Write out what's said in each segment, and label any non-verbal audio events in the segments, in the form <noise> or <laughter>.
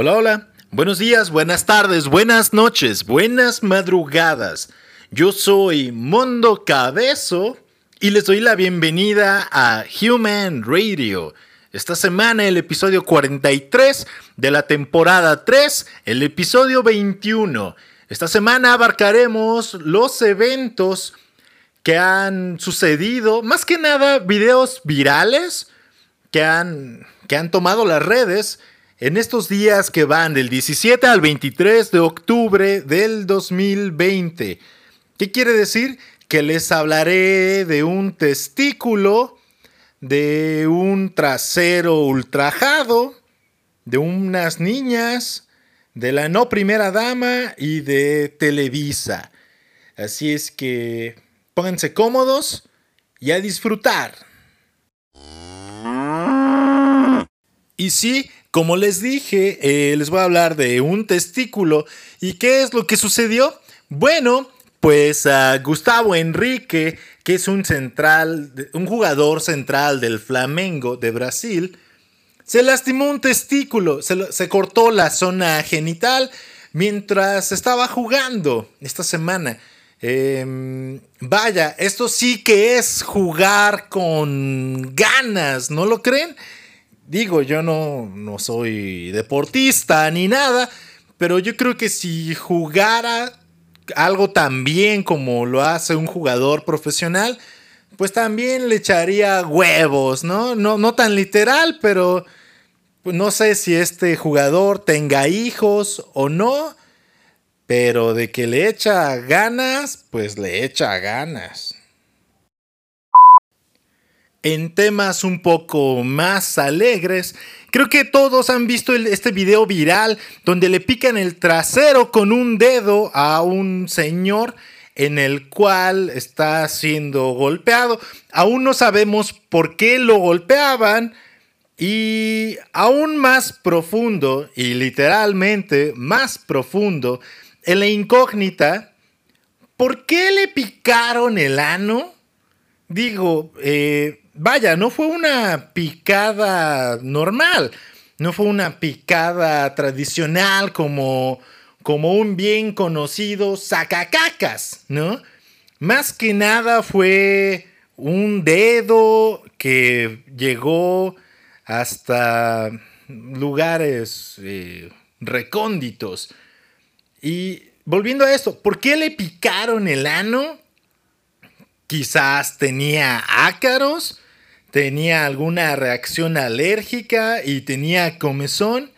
Hola, hola. Buenos días, buenas tardes, buenas noches, buenas madrugadas. Yo soy Mondo Cabezo y les doy la bienvenida a Human Radio. Esta semana el episodio 43 de la temporada 3, el episodio 21. Esta semana abarcaremos los eventos que han sucedido, más que nada videos virales que han, que han tomado las redes en estos días que van del 17 al 23 de octubre del 2020. ¿Qué quiere decir? Que les hablaré de un testículo, de un trasero ultrajado, de unas niñas, de la no primera dama y de Televisa. Así es que pónganse cómodos y a disfrutar. Y sí, como les dije, eh, les voy a hablar de un testículo. ¿Y qué es lo que sucedió? Bueno, pues a Gustavo Enrique, que es un central, un jugador central del Flamengo de Brasil, se lastimó un testículo, se, cortó la zona genital mientras estaba jugando esta semana. Em, vaya, esto sí que es jugar con ganas, ¿no lo creen? Digo, yo no, no soy deportista ni nada, pero yo creo que si jugara algo tan bien como lo hace un jugador profesional, pues también le echaría huevos, ¿no? No, no tan literal, pero no sé si este jugador tenga hijos o no, pero de que le echa ganas, pues le echa ganas en temas un poco más alegres, creo que todos han visto este video viral donde le pican el trasero con un dedo a un señor en el cual está siendo golpeado. Aún no sabemos por qué lo golpeaban. Y aún más profundo, y literalmente más profundo, en la incógnita, ¿por qué le picaron el ano? Digo, eh, vaya, no fue una picada normal, no fue una picada tradicional como, como un bien conocido sacacacas, ¿no? Más que nada fue un dedo que llegó hasta lugares eh, recónditos. Y volviendo a esto, ¿por qué le picaron el ano? Quizás tenía ácaros tenía alguna reacción alérgica y tenía comezón.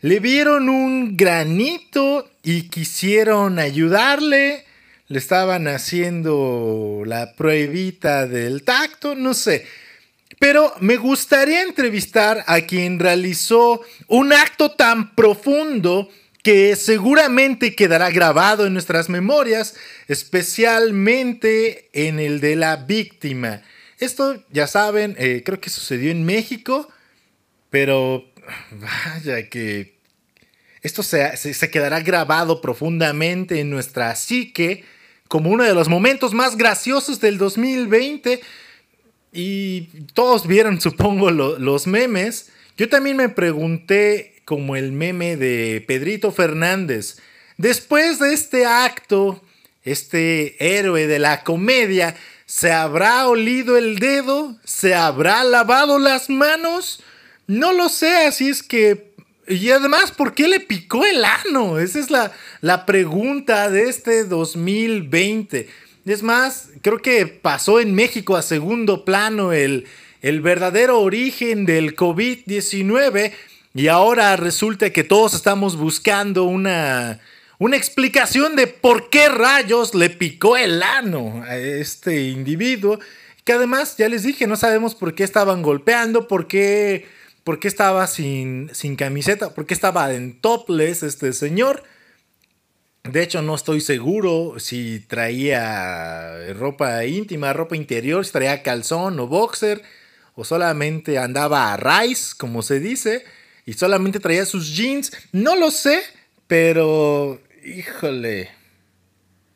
Le vieron un granito y quisieron ayudarle. Le estaban haciendo la pruebita del tacto, no sé. Pero me gustaría entrevistar a quien realizó un acto tan profundo que seguramente quedará grabado en nuestras memorias, especialmente en el de la víctima. Esto, ya saben, eh, creo que sucedió en México, pero vaya que esto se, se, quedará grabado profundamente en nuestra psique como uno de los momentos más graciosos del 2020. Y todos vieron, <laughs> supongo, los memes. Yo también me pregunté, como el meme de Pedrito Fernández, después de este acto, este héroe de la comedia, ¿Se habrá olido el dedo? ¿Se habrá lavado las manos? No lo sé, así es que... Y además, ¿por qué le picó el ano? Esa es la, la pregunta de este 2020. Es más, creo que pasó en México a segundo plano el, el verdadero origen del COVID-19 y ahora resulta que todos estamos buscando una, una explicación de por qué rayos le picó el ano a este individuo. Que además, ya les dije, no sabemos por qué estaban golpeando, por qué, por qué estaba sin, sin camiseta, por qué estaba en topless este señor. De hecho, no estoy seguro si traía ropa íntima, ropa interior, si traía calzón o boxer, o solamente andaba a rice, como se dice, y solamente traía sus jeans. No lo sé, pero Híjole,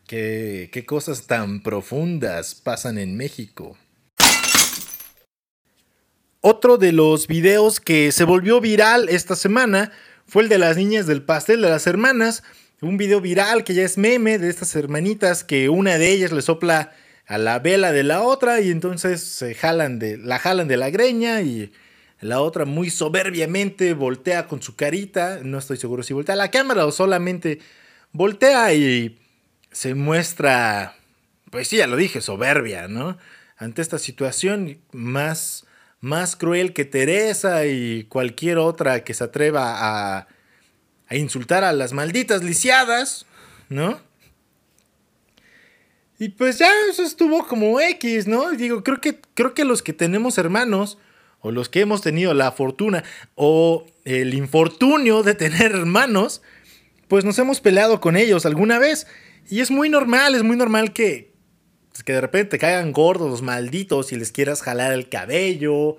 qué, qué cosas tan profundas pasan en México. Otro de los videos que se volvió viral esta semana fue el de las niñas del pastel de las hermanas. Un video viral que ya es meme de estas hermanitas que una de ellas le sopla a la vela de la otra y entonces se jalan de, la jalan de la greña y la otra muy soberbiamente voltea con su carita. No estoy seguro si voltea a la cámara o solamente voltea y se muestra, pues sí, ya lo dije, soberbia, ¿no? Ante esta situación más, más cruel que Teresa y cualquier otra que se atreva a, a insultar a las malditas lisiadas, ¿no? Y pues ya eso estuvo como X, ¿no? Digo, creo que, creo que los que tenemos hermanos, o los que hemos tenido la fortuna, o el infortunio de tener hermanos, pues nos hemos peleado con ellos alguna vez. Y es muy normal, es muy normal que, que de repente te caigan gordos los malditos y les quieras jalar el cabello,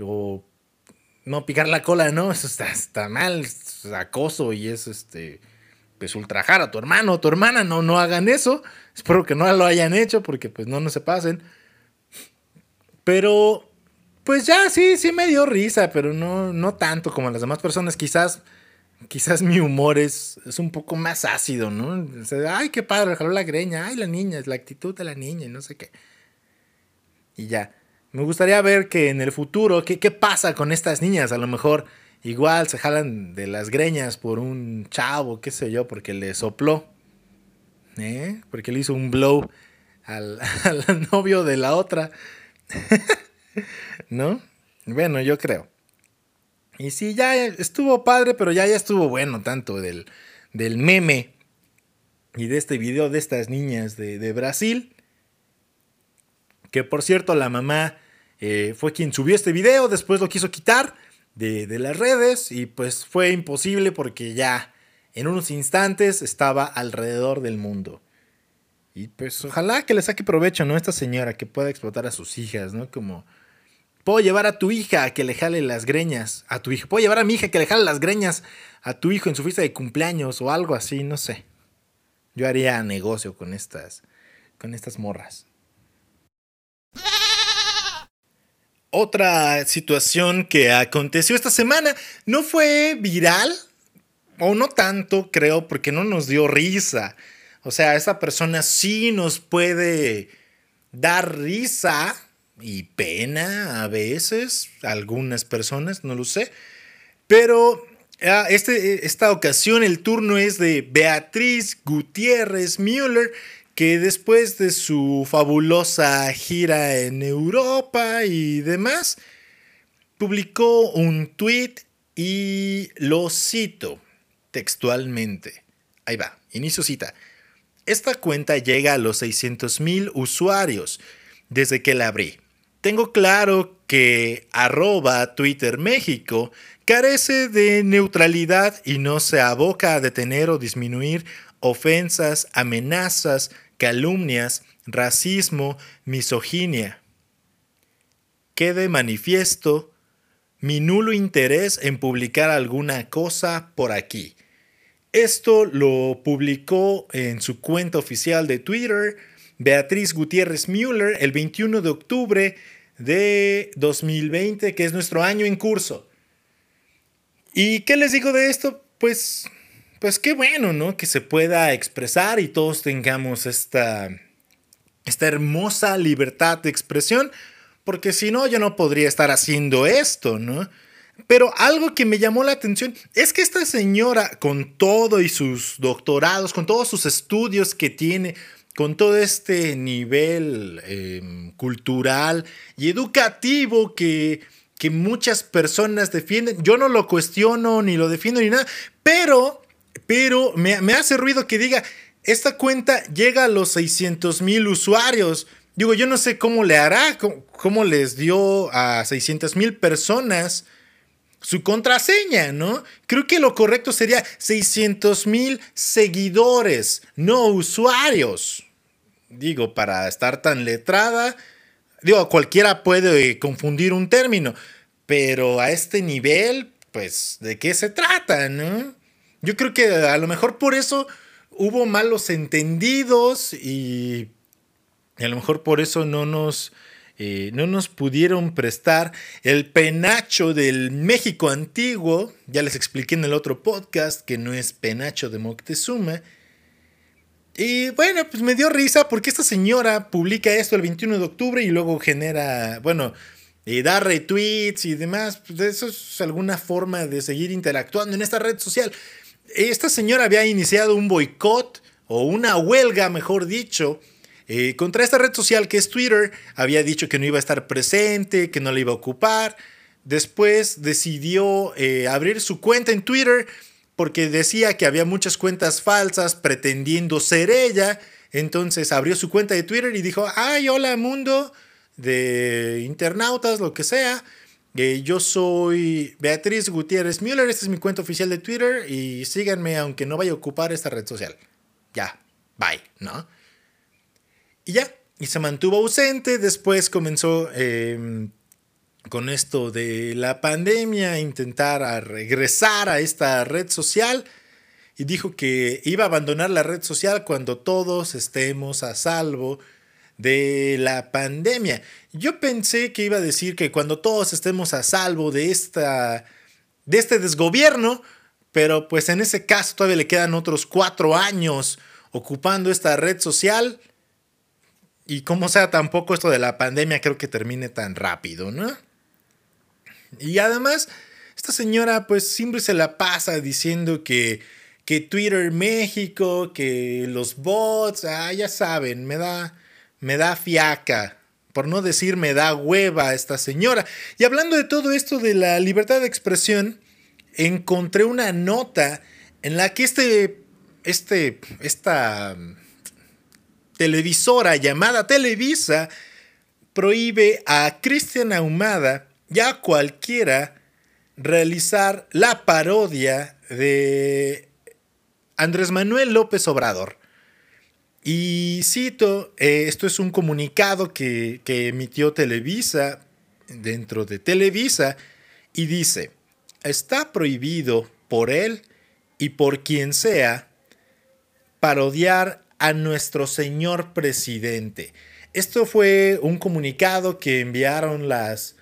o no picar la cola, ¿no? Eso está, está mal, es acoso y es este pues ultrajar a tu hermano o tu hermana, no, no hagan eso. Espero que no lo hayan hecho porque pues no, no se pasen. Pero, pues ya sí, sí me dio risa, pero no, no tanto como las demás personas. Quizás, quizás mi humor es, es un poco más ácido, ¿no? ay, qué padre, jaló la greña, ay, la niña, es la actitud de la niña y no sé qué. Y ya. Me gustaría ver que en el futuro, ¿qué, qué pasa con estas niñas? A lo mejor Igual se jalan de las greñas por un chavo, qué sé yo, porque le sopló. ¿eh? Porque le hizo un blow al, <laughs> novio de la otra. <laughs> ¿No? Bueno, yo creo. Y sí, ya estuvo padre, pero ya, ya estuvo bueno tanto del, del meme y de este video de estas niñas de, Brasil. Que por cierto, la mamá eh, fue quien subió este video, después lo quiso quitar de, las redes y pues fue imposible porque ya en unos instantes estaba alrededor del mundo. Y pues ojalá que le saque provecho, ¿no? Esta señora que pueda explotar a sus hijas, ¿no? Como, puedo llevar a tu hija a que le jale las greñas a tu hijo. Puedo llevar a mi hija a que le jale las greñas a tu hijo en su fiesta de cumpleaños o algo así, no sé. Yo haría negocio con estas, con estas morras. Otra situación que aconteció esta semana no fue viral, o no tanto, creo, porque no nos dio risa. O sea, esa persona sí nos puede dar risa y pena a veces, algunas personas, no lo sé. Pero ah, este, esta ocasión el turno es de Beatriz Gutiérrez Müller, que después de su fabulosa gira en Europa y demás, publicó un tweet y lo cito textualmente. Ahí va, inicio cita. Esta cuenta llega a los 600.000 usuarios desde que la abrí. Tengo claro que arroba Twitter México carece de neutralidad y no se aboca a detener o disminuir ofensas, amenazas, calumnias, racismo, misoginia. Quede manifiesto mi nulo interés en publicar alguna cosa por aquí. Esto lo publicó en su cuenta oficial de Twitter Beatriz Gutiérrez Müller el 21 de octubre de 2020, que es nuestro año en curso. ¿Y qué les digo de esto? Pues pues qué bueno, ¿no? Que se pueda expresar y todos tengamos esta, esta hermosa libertad de expresión, porque si no, yo no podría estar haciendo esto, ¿no? Pero algo que me llamó la atención es que esta señora, con todo y sus doctorados, con todos sus estudios que tiene, con todo este nivel em, cultural y educativo que, que muchas personas defienden, yo no lo cuestiono ni lo defiendo ni nada, pero pero me, hace ruido que diga, esta cuenta llega a los 600 mil usuarios. Digo, yo no sé cómo le hará, cómo, les dio a 600 mil personas su contraseña, ¿no? Creo que lo correcto sería 600 mil seguidores, no usuarios. Digo, para estar tan letrada, digo, cualquiera puede confundir un término, pero a este nivel, pues, ¿de qué se trata, no? Yo creo que a lo mejor por eso hubo malos entendidos y, a lo mejor por eso no nos eh, no nos pudieron prestar el penacho del México antiguo. Ya les expliqué en el otro podcast que no es penacho de Moctezuma. Y bueno, pues me dio risa porque esta señora publica esto el 21 de octubre y luego genera, bueno, y da retweets y demás. Pues eso es alguna forma de seguir interactuando en esta red social. Esta señora había iniciado un boicot o una huelga, mejor dicho, eh, contra esta red social que es Twitter, había dicho que no iba a estar presente, que no la iba a ocupar. Después decidió eh, abrir su cuenta en Twitter porque decía que había muchas cuentas falsas pretendiendo ser ella. Entonces abrió su cuenta de Twitter y dijo, ay, hola mundo de internautas, lo que sea. Eh, yo soy Beatriz Gutiérrez Müller, esta es mi cuenta oficial de Twitter y síganme aunque no vaya a ocupar esta red social. Ya, bye, ¿no? Y ya, y se mantuvo ausente. Después comenzó em, con esto de la pandemia intentar regresar a esta red social. Y dijo que iba a abandonar la red social cuando todos estemos a salvo de la pandemia. Yo pensé que iba a decir que cuando todos estemos a salvo de, esta, de este desgobierno, pero pues en ese caso todavía le quedan otros cuatro años ocupando esta red social y como sea, tampoco esto de la pandemia creo que termine tan rápido, ¿no? Y además, esta señora pues siempre se la pasa diciendo que, que Twitter México, que los bots, ah, ya saben, me da, me da fiaca. Por no decir me da hueva esta señora. Y hablando de todo esto de la libertad de expresión, encontré una nota en la que este, este, esta televisora llamada Televisa prohíbe a Cristian Ahumada y a cualquiera realizar la parodia de Andrés Manuel López Obrador. Y cito, eh, esto es un comunicado que, que emitió Televisa dentro de Televisa y dice, está prohibido por él y por quien sea parodiar a nuestro señor presidente. Esto fue un comunicado que enviaron las,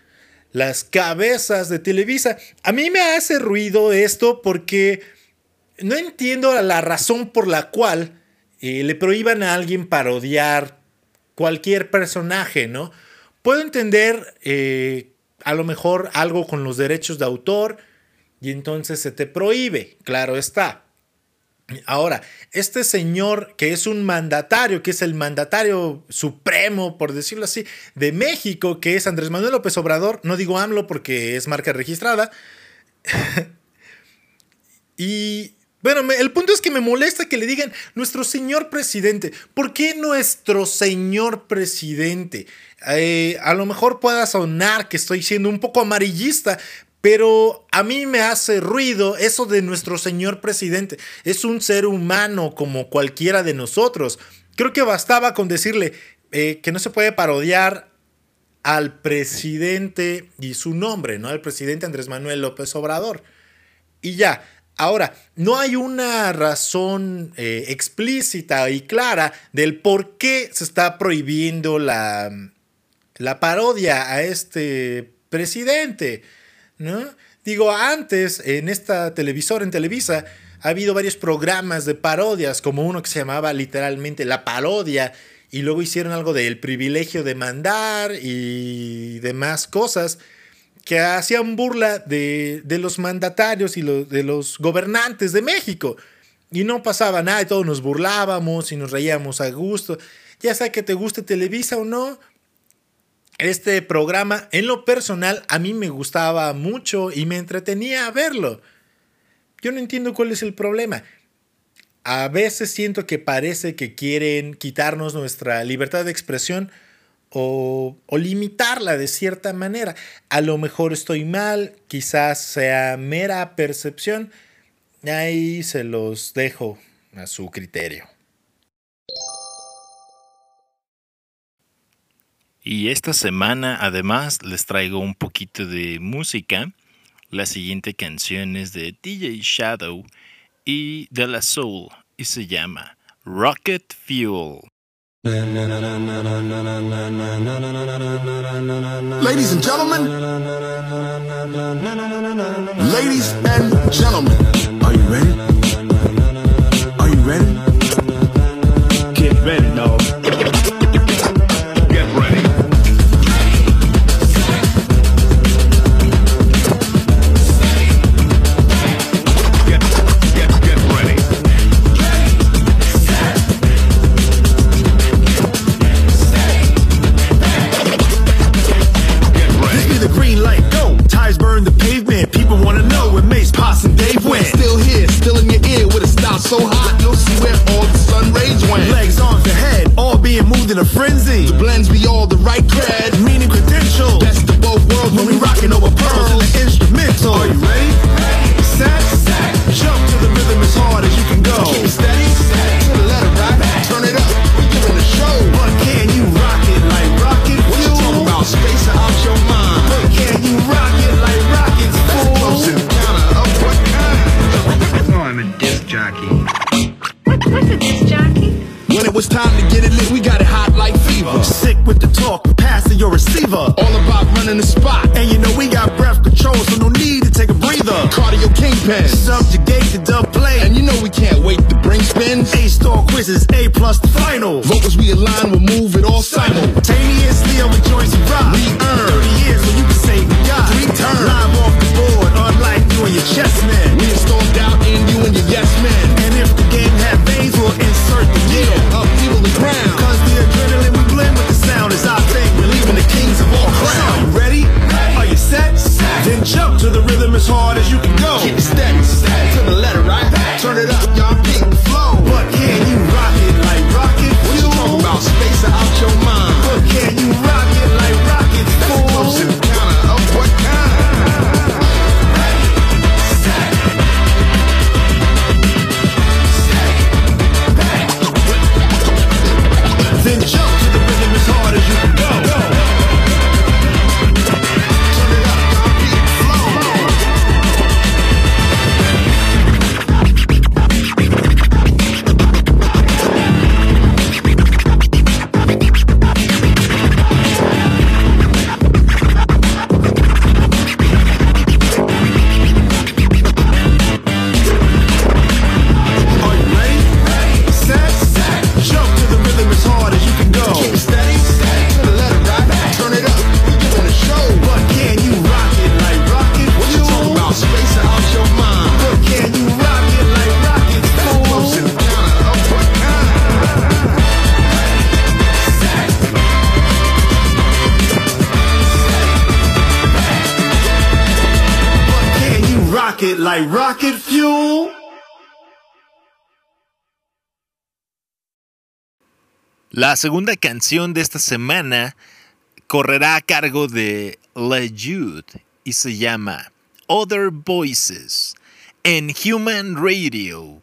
las cabezas de Televisa. A mí me hace ruido esto porque no entiendo la razón por la cual eh, le prohíban a alguien parodiar cualquier personaje, ¿no? Puedo entender eh, a lo mejor algo con los derechos de autor y entonces se te prohíbe, claro está. Ahora, este señor que es un mandatario, que es el mandatario supremo, por decirlo así, de México, que es Andrés Manuel López Obrador, no digo AMLO porque es marca registrada. <laughs> y bueno, el punto es que me molesta que le digan nuestro señor presidente. ¿Por qué nuestro señor presidente? Eh, a lo mejor pueda sonar que estoy siendo un poco amarillista, pero a mí me hace ruido eso de nuestro señor presidente. Es un ser humano como cualquiera de nosotros. Creo que bastaba con decirle eh, que no se puede parodiar al presidente y su nombre, ¿no? Al presidente Andrés Manuel López Obrador. Y ya. Ahora, no hay una razón eh, explícita y clara del por qué se está prohibiendo la, la parodia a este presidente. ¿No? Digo, antes en esta televisora, en Televisa, ha habido varios programas de parodias, como uno que se llamaba literalmente La Parodia, y luego hicieron algo del privilegio de mandar y demás cosas que hacían burla de, los mandatarios y de los gobernantes de México. Y no pasaba nada, y todos nos burlábamos y nos reíamos a gusto. Ya sea que te guste Televisa o no, este programa, en lo personal, a mí me gustaba mucho y me entretenía verlo. Yo no entiendo cuál es el problema. A veces siento que parece que quieren quitarnos nuestra libertad de expresión o, o, limitarla de cierta manera. A lo mejor estoy mal, quizás sea mera percepción. Ahí se los dejo a su criterio. Y esta semana además les traigo un poquito de música. La siguiente canción es de DJ Shadow y de la Soul y se llama Rocket Fuel. Ladies and gentlemen, ladies and gentlemen. the spot. And you know we got breath control, so no need to take a breather. Cardio kingpin, subjugate the dub play. And you know we can't wait to bring spins. A-star quizzes, A-plus final. Vocals we align Turn it up, y'all. La segunda canción de esta semana correrá a cargo de Le Jude y se llama Other Voices en Human Radio.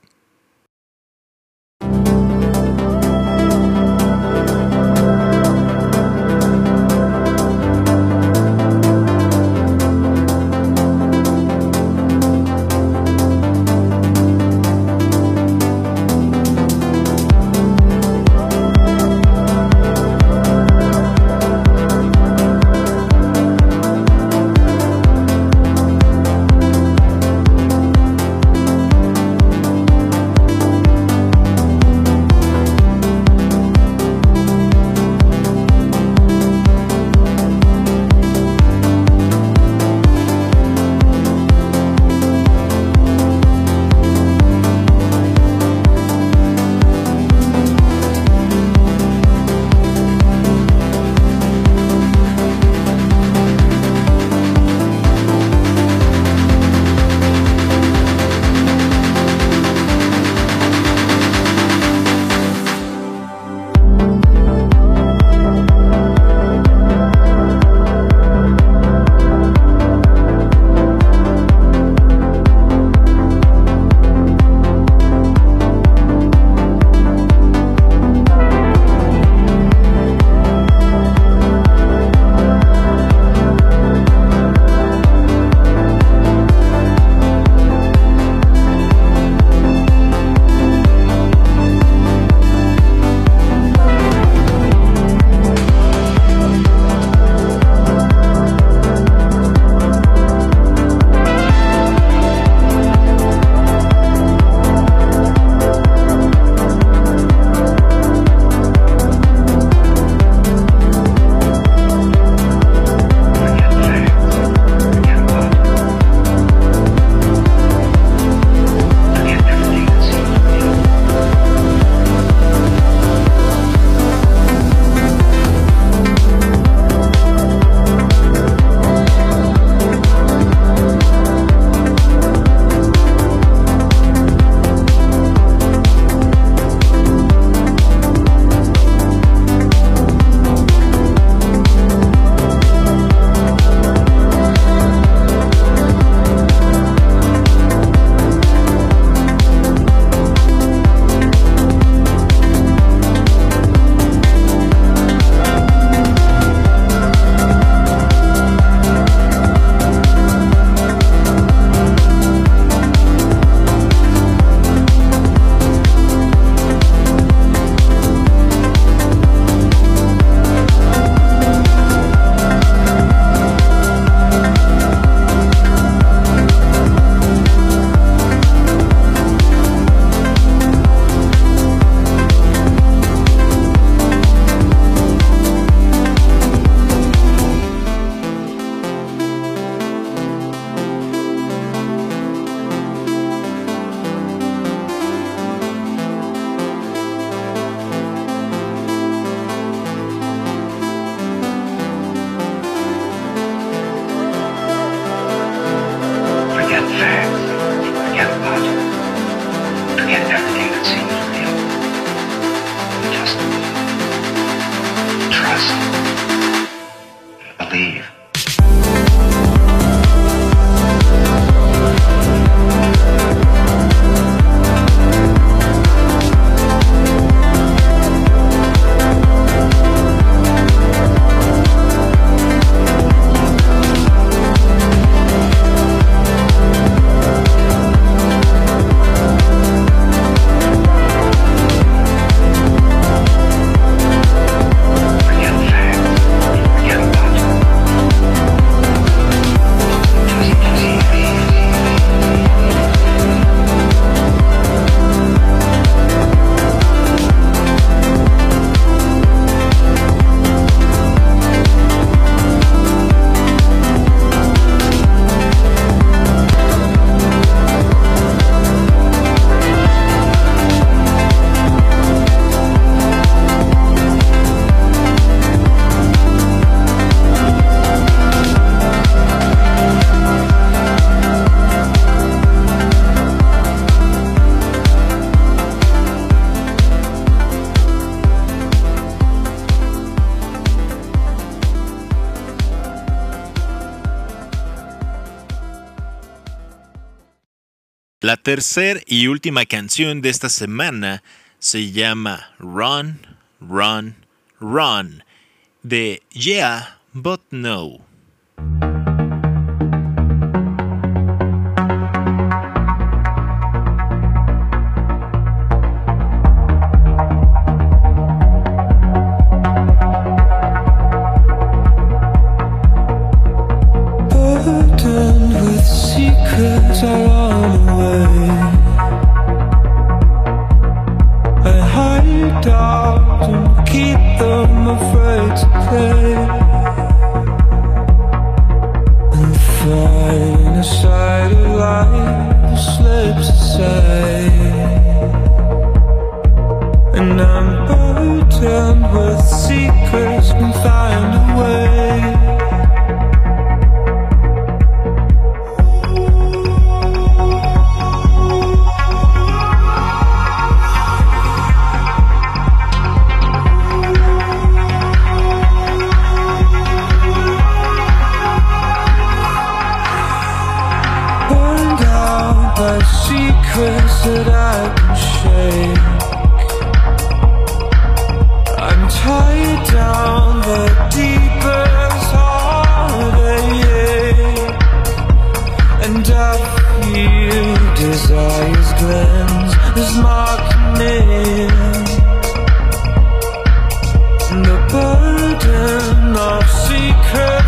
La tercera y última canción de esta semana se llama Run, Run, Run de Yeah, But No. Keep them afraid to play. And find a side of life slips aside. And I'm burdened with secrets and find a way. The burden of secrets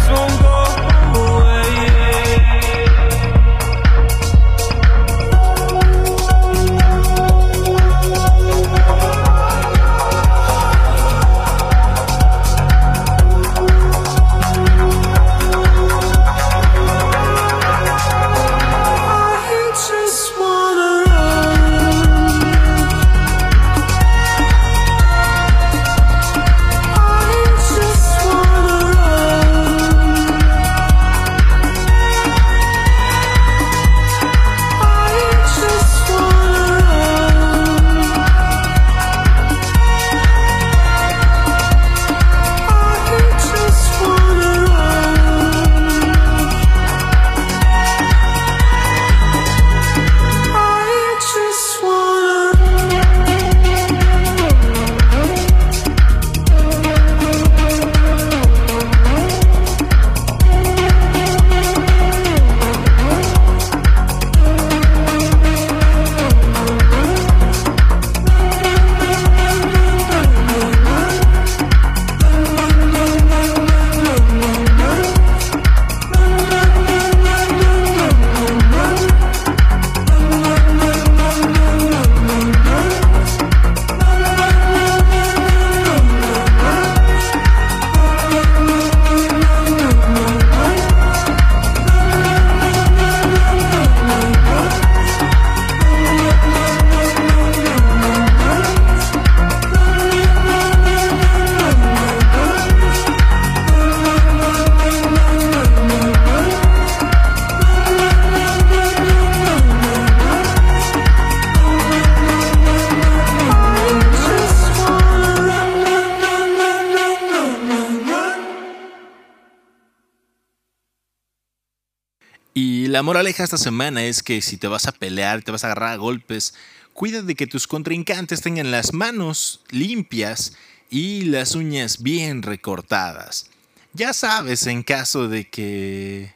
la moraleja esta semana es que si te vas a pelear, te vas a agarrar a golpes, cuida de que tus contrincantes tengan las manos limpias y las uñas bien recortadas. Ya sabes, en caso de que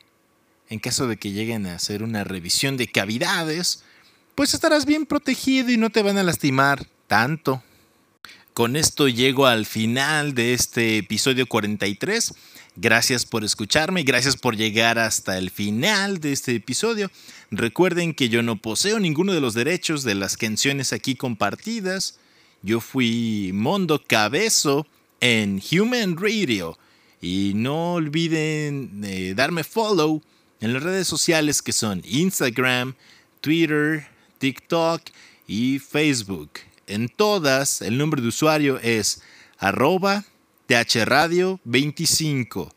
en caso de que lleguen a hacer una revisión de cavidades, pues estarás bien protegido y no te van a lastimar tanto. Con esto llego al final de este episodio 43. Gracias por escucharme y gracias por llegar hasta el final de este episodio. Recuerden que yo no poseo ninguno de los derechos de las canciones aquí compartidas. Yo fui Mondo Cabezo en Human Radio. Y no olviden eh, darme follow en las redes sociales que son Instagram, Twitter, TikTok y Facebook. En todas el nombre de usuario es arroba thradio25.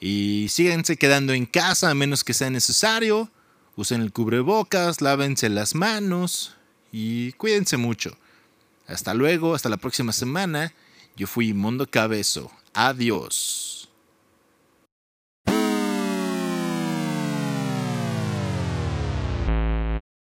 Y síganse quedando en casa a menos que sea necesario. Usen el cubrebocas, lávense las manos y cuídense mucho. Hasta luego, hasta la próxima semana. Yo fui Mundo Cabezo. Adiós.